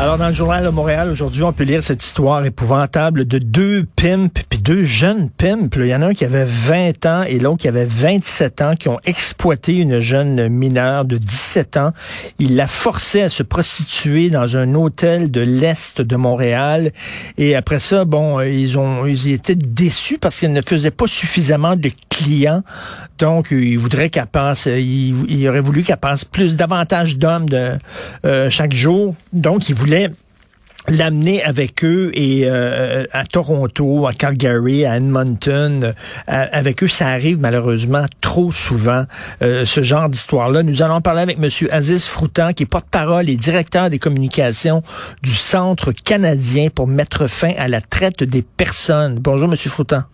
Alors, dans le journal de Montréal, aujourd'hui, on peut lire cette histoire épouvantable de deux pimps, puis deux jeunes pimps. Il y en a un qui avait 20 ans et l'autre qui avait 27 ans, qui ont exploité une jeune mineure de 17 ans. Ils la forçaient à se prostituer dans un hôtel de l'Est de Montréal. Et après ça, bon, ils ont, ils étaient déçus parce qu'elle ne faisait pas suffisamment de clients. Donc, ils voudraient qu'elle passe, ils, ils auraient voulu qu'elle passe plus, davantage d'hommes euh, chaque jour. Donc, ils voulaient l'amener avec eux et euh, à Toronto, à Calgary, à Edmonton, euh, avec eux, ça arrive malheureusement trop souvent euh, ce genre d'histoire-là. Nous allons parler avec Monsieur Aziz Froutan, qui est porte-parole et directeur des communications du Centre canadien pour mettre fin à la traite des personnes. Bonjour, Monsieur Froutan.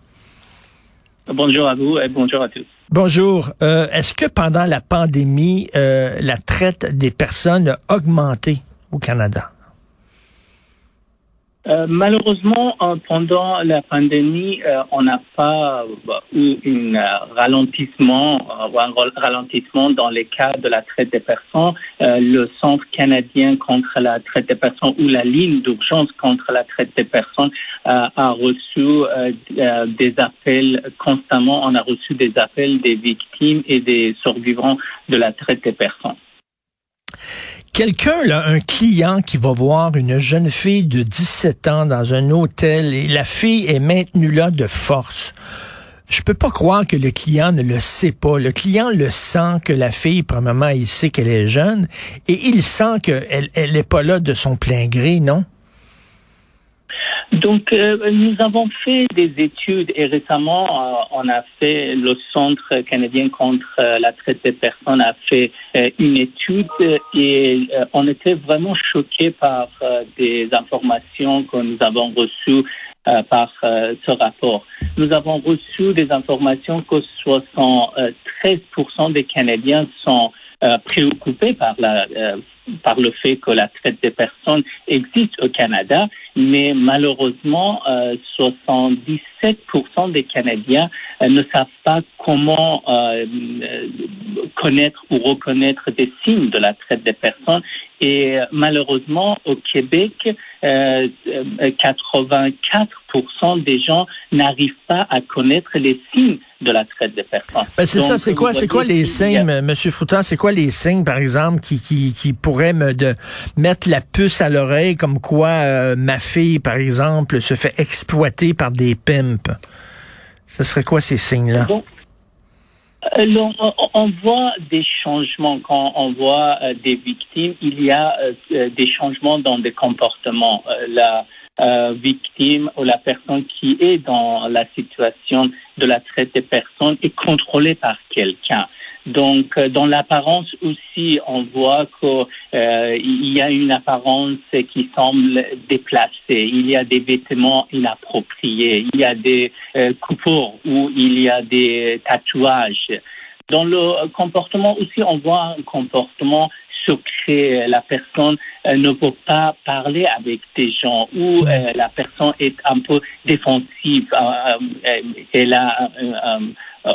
Bonjour à vous et bonjour à tous. Bonjour. Est-ce que pendant la pandémie, la traite des personnes a augmenté au Canada? Euh, malheureusement, euh, pendant la pandémie, euh, on n'a pas eu un ralentissement un ralentissement dans les cas de la traite des personnes. le Centre canadien contre la traite des personnes ou la ligne d'urgence contre la traite des personnes a reçu des appels constamment. On a reçu des appels des victimes et des survivants de la traite des personnes. Quelqu'un, là, un client qui va voir une jeune fille de 17 ans dans un hôtel et la fille est maintenue là de force. Je peux pas croire que le client ne le sait pas. Le client le sent que la fille, premièrement, il sait qu'elle est jeune et il sent qu'elle elle n'est pas là de son plein gré, non? Donc, euh, nous avons fait des études et récemment, euh, on a fait, le Centre canadien contre euh, la traite des personnes a fait une étude et on était vraiment choqués par des informations que nous avons reçues par ce rapport. Nous avons reçu des informations que 73% des Canadiens sont préoccupés par la par le fait que la traite des personnes existe au Canada, mais malheureusement, 77% euh, des Canadiens euh, ne savent pas comment euh, connaître ou reconnaître des signes de la traite des personnes. Et malheureusement, au Québec, 84% des gens n'arrivent pas à connaître les signes de la traite des personnes. Ben c'est ça, c'est quoi, c'est quoi les signes, Monsieur Foutan, c'est quoi les signes, par exemple, qui, qui, qui pourraient me de mettre la puce à l'oreille, comme quoi euh, ma fille, par exemple, se fait exploiter par des pimps? Ce serait quoi ces signes-là? Euh, on, voit des changements quand on voit euh, des victimes. Il y a des changements dans des comportements. la victime ou la personne qui est dans la situation de la traite des personnes est contrôlée par quelqu'un. Donc, euh, dans l'apparence aussi, on voit qu'il euh, y a une apparence qui semble déplacée. Il y a des vêtements inappropriés. Il y a des euh, où il y a des tatouages. Dans le comportement aussi, on voit un comportement secret. La personne ne peut pas parler avec des gens ou la personne est un peu défensive. elle a,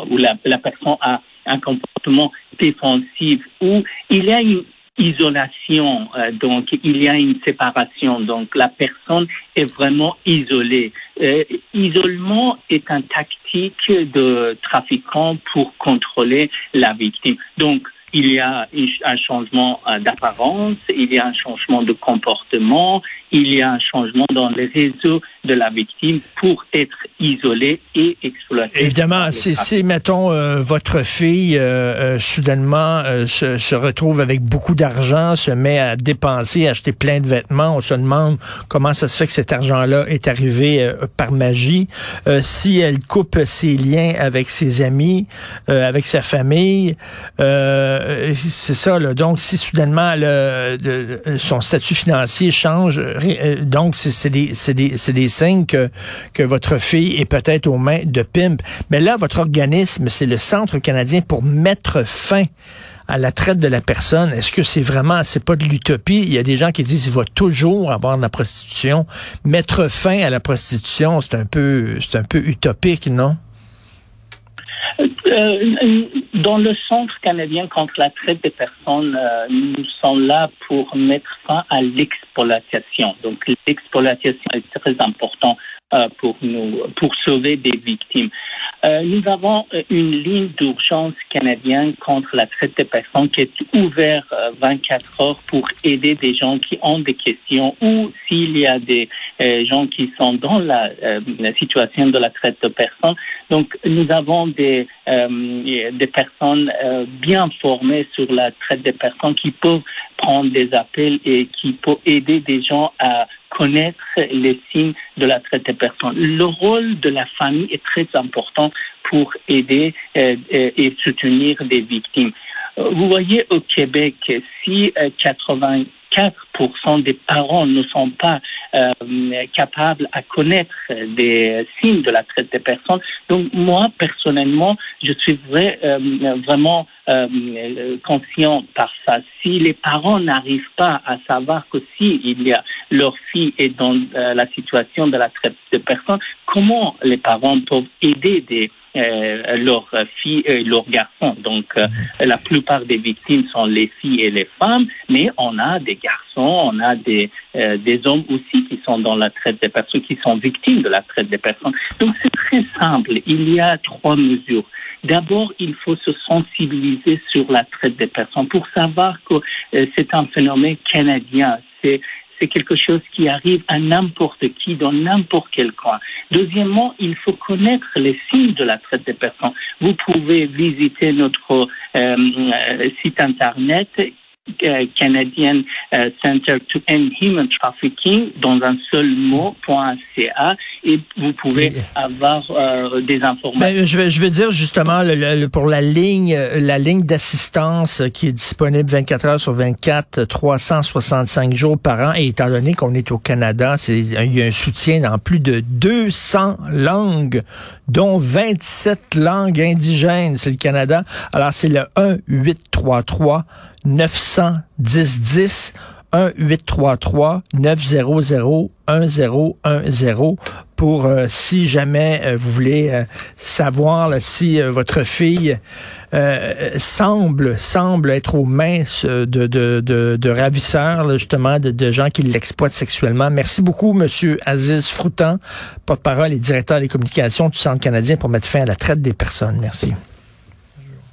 ou la, la personne a un comportement défensif où il y a une isolation, euh, donc il y a une séparation, donc la personne est vraiment isolée. Euh, isolement est un tactique de trafiquant pour contrôler la victime. Donc il y a un changement euh, d'apparence, il y a un changement de comportement, il y a un changement dans les réseaux de la victime pour être isolé et exploité. Évidemment, si, mettons, euh, votre fille euh, soudainement se, se, retrouve avec beaucoup d'argent, se met à dépenser, à acheter plein de vêtements, on se demande comment ça se fait que cet argent-là est arrivé par magie. si elle coupe ses liens avec ses amis, avec sa famille, euh, c'est ça. Là. Donc, si soudainement son statut financier change, euh, donc c'est des, des, des signes que, votre fille est peut-être aux mains de pimp. Mais là, votre organisme, c'est le Centre canadien pour mettre fin à la traite de la personne. Est-ce que c'est vraiment, c'est pas de l'utopie? Il y a des gens qui disent qu'il va toujours avoir de la prostitution. Mettre fin à la prostitution, c'est un peu, c'est un peu utopique, non? Euh, dans le Centre canadien contre la traite des personnes, euh, nous sommes là pour mettre fin à l'exploitation. Donc l'exploitation est très important euh, pour nous, pour sauver des victimes. Euh, nous avons une ligne d'urgence canadienne contre la traite des personnes qui est ouverte 24 heures pour aider des gens qui ont des questions ou s'il y a des gens qui sont dans la, la, situation de la traite de personnes. Donc, nous avons des, des personnes bien formées sur la traite des personnes qui peuvent prendre des appels et qui peuvent aider des gens à connaître les signes de la traite des personnes. Le rôle de la famille est très important pour aider euh, euh, et soutenir des victimes. Euh, vous voyez au Québec, si 80 4% des parents ne sont pas euh, capables à connaître des signes de la traite des personnes. Donc moi, personnellement, je suis euh, vraiment euh, conscient par ça. Si les parents n'arrivent pas à savoir que si il y a leur fille est dans la situation de la traite des personnes, comment les parents peuvent aider des euh, leurs filles et leurs garçons. Donc, euh, la plupart des victimes sont les filles et les femmes, mais on a des garçons, on a des, euh, des hommes aussi qui sont dans la traite des personnes, qui sont victimes de la traite des personnes. Donc, c'est très simple. Il y a trois mesures. D'abord, il faut se sensibiliser sur la traite des personnes pour savoir que c'est un phénomène canadien. C'est c'est quelque chose qui arrive à n'importe qui dans n'importe quel coin. Deuxièmement, il faut connaître les signes de la traite des personnes. Vous pouvez visiter notre euh, site internet euh, Canadian euh, Center to End Human Trafficking dans un seul mot.ca et vous pouvez avoir euh, des informations. Ben, je, veux, je veux dire justement pour la ligne la ligne d'assistance qui est disponible 24 heures sur 24, 365 jours par an et étant donné qu'on est au Canada, c'est il y a un soutien dans plus de 200 langues dont 27 langues indigènes, c'est le Canada. Alors c'est le 1 833 910 10 1 833 900 1010 pour euh, si jamais euh, vous voulez euh, savoir si votre fille semble semble être aux mains de, de, ravisseurs justement de, de, gens qui l'exploitent sexuellement. Merci beaucoup monsieur Aziz Froutan, porte-parole et directeur des communications du Centre canadien pour mettre fin à la traite des personnes. Merci.